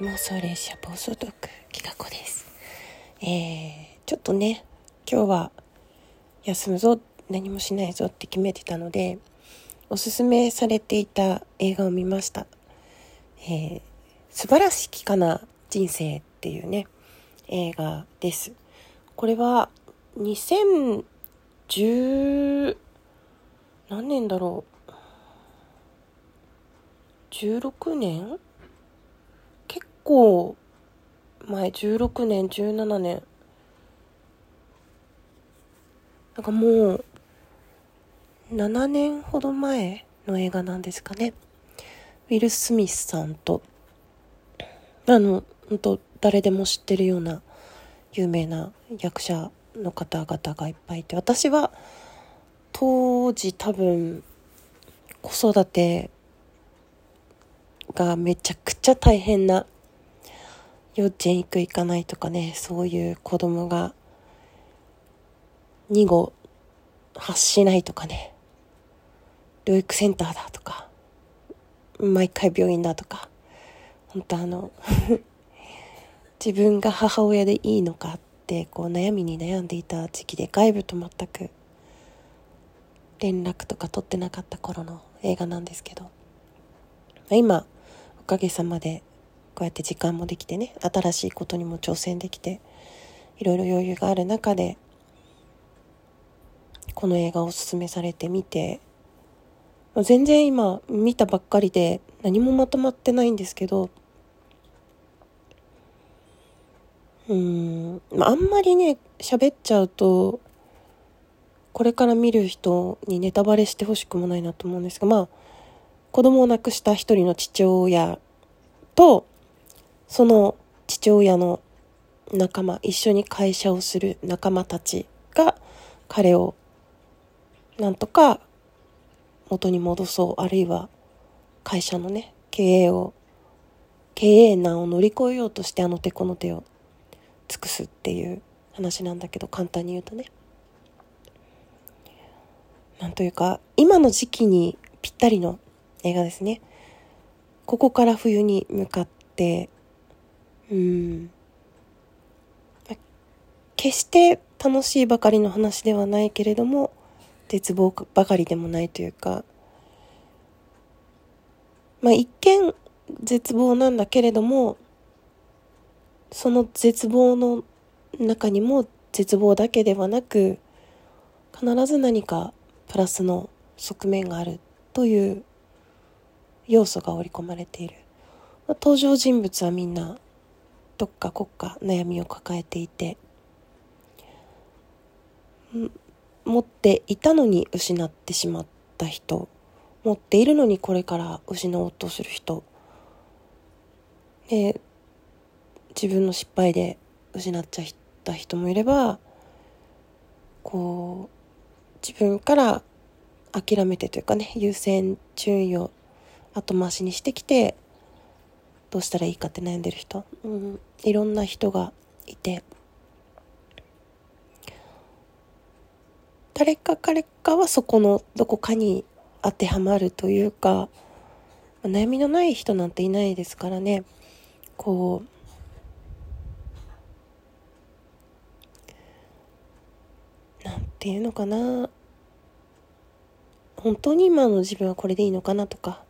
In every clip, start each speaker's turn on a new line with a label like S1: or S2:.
S1: 妄想列車暴走トークきかこです。えー、ちょっとね今日は休むぞ何もしないぞって決めてたのでおすすめされていた映画を見ました。えー、素晴らしきかな人生っていうね映画です。これは2010何年だろう？16年？構前16年17年。なんかもう7年ほど前の映画なんですかね。ウィル・スミスさんと。あの本当誰でも知ってるような有名な役者の方々がいっぱいいて私は当時多分子育てがめちゃくちゃ大変な幼稚園行く行かないとかねそういう子供が2語発しないとかね療育センターだとか毎回病院だとか本当あの 自分が母親でいいのかってこう悩みに悩んでいた時期で外部と全く連絡とか取ってなかった頃の映画なんですけど今おかげさまでこうやって時間もできてね新しいことにも挑戦できていろいろ余裕がある中でこの映画をおすすめされてみて全然今見たばっかりで何もまとまってないんですけどうんあんまりね喋っちゃうとこれから見る人にネタバレしてほしくもないなと思うんですがまあ子供を亡くした一人の父親とその父親の仲間一緒に会社をする仲間たちが彼をなんとか元に戻そうあるいは会社のね経営を経営難を乗り越えようとしてあの手この手を尽くすっていう話なんだけど簡単に言うとね。なんというか今の時期にぴったりの映画ですね。ここから冬に向かってうん。決して楽しいばかりの話ではないけれども絶望ばかりでもないというかまあ一見絶望なんだけれどもその絶望の中にも絶望だけではなく必ず何かプラスの側面があるという要素が織り込まれている、登場人物はみんなどっか国家悩みを抱えていて持っていたのに失ってしまった人持っているのにこれから失おうとする人で自分の失敗で失っちゃった人もいればこう自分から諦めてというかね優先順位を後回しにしてきてどうしたらいいかって悩んでる人、うん、いろんな人がいて誰か彼かはそこのどこかに当てはまるというか悩みのない人なんていないですからね。こうなんていうのかな。本当に今の自分はこれでいいのかなとか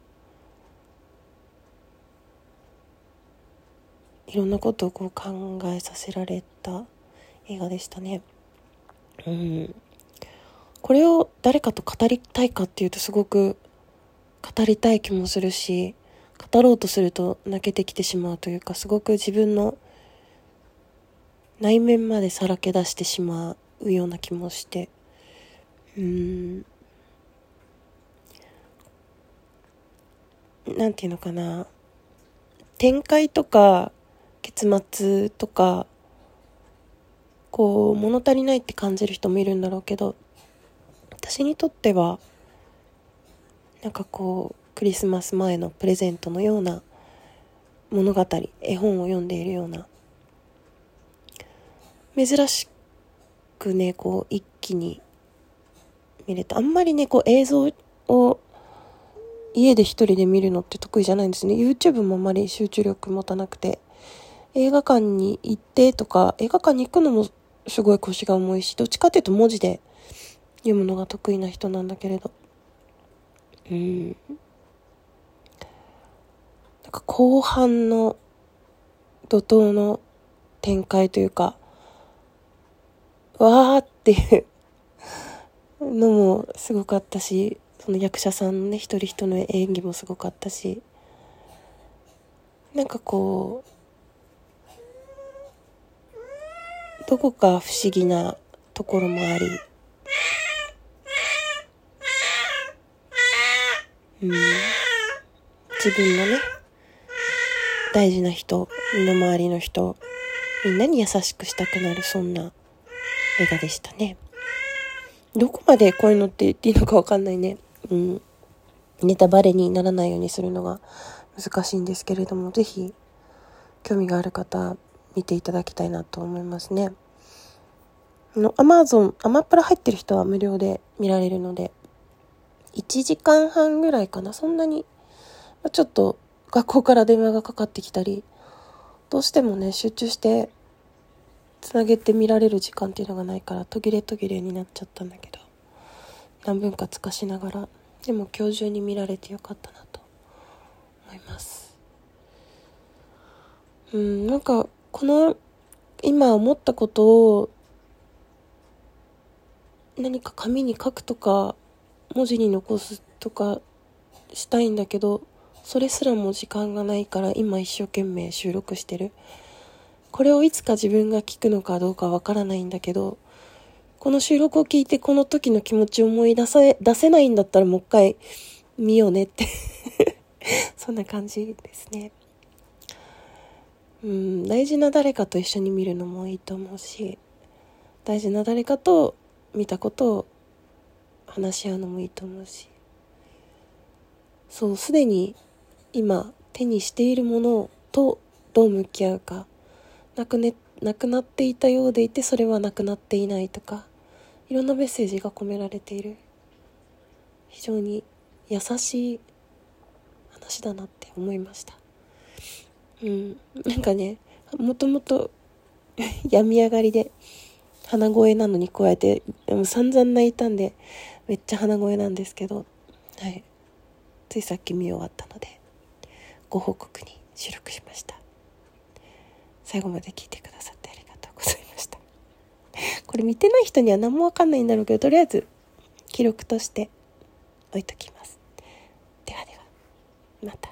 S1: いろんなことをこう考えさせられた映画でしたね。うん。これを誰かと語りたいかっていうとすごく語りたい気もするし、語ろうとすると泣けてきてしまうというか、すごく自分の内面までさらけ出してしまうような気もして、うん。なんていうのかな。展開とか結末とかこう物足りないって感じる人もいるんだろうけど私にとってはなんかこうクリスマス前のプレゼントのような物語絵本を読んでいるような珍しくねこう一気に見れた。あんまりねこう映像を家で一人で見るのって得意じゃないんですね。YouTube もあまり集中力持たなくて。映画館に行ってとか映画館に行くのもすごい腰が重いしどっちかっていうと文字で読むのが得意な人なんだけれど。うん。なんか後半の怒涛の展開というかわーっていうのもすごかったしその役者さんね一人一人の演技もすごかったしなんかこうどこか不思議なところもあり。うん。自分のね大事な人身の回りの人みんなに優しくしたくなるそんな映画でしたね。どこまでこういうのって言っていいのかわかんないね。うん。ネタバレにならないようにするのが難しいんですけれども是非興味がある方見ていただきたいなと思いますね。のアマゾンアマプラ入ってる人は無料で見られるので1時間半ぐらいかな。そんなにちょっと学校から電話がかかってきたりどうしてもね集中してつなげて見られる時間っていうのがないから途切れ途切れになっちゃったんだけど何分かつかしながらでも今日中に見られてよかったなと思います。うんなんかこの今思ったことを何か紙に書くとか文字に残すとかしたいんだけどそれすらも時間がないから今一生懸命収録してる。これをいつか自分が聞くのかどうかわからないんだけどこの収録を聞いてこの時の気持ちを思い出さ出せないんだったらもう一回見ようねって。そんな感じですね。うん大事な誰かと一緒に見るのもいいと思うし大事な誰かと見たことを話し合うのもいいと思うしそうすでに今手にしているものとどう向き合うかなく,、ね、なくなっていたようでいてそれはなくなっていないとかいろんなメッセージが込められている。非常に優しい話だなって思いました。うん。なんかねもともと 病み上がりで鼻声なのにこうやって散々泣いたんでめっちゃ鼻声なんですけどはい。ついさっき見終わったのでご報告に収録しました。最後まで聞いてくださってありがとうございました。これ見てない人には何もわかんないんだろうけどとりあえず記録として置いときます。ではではまた。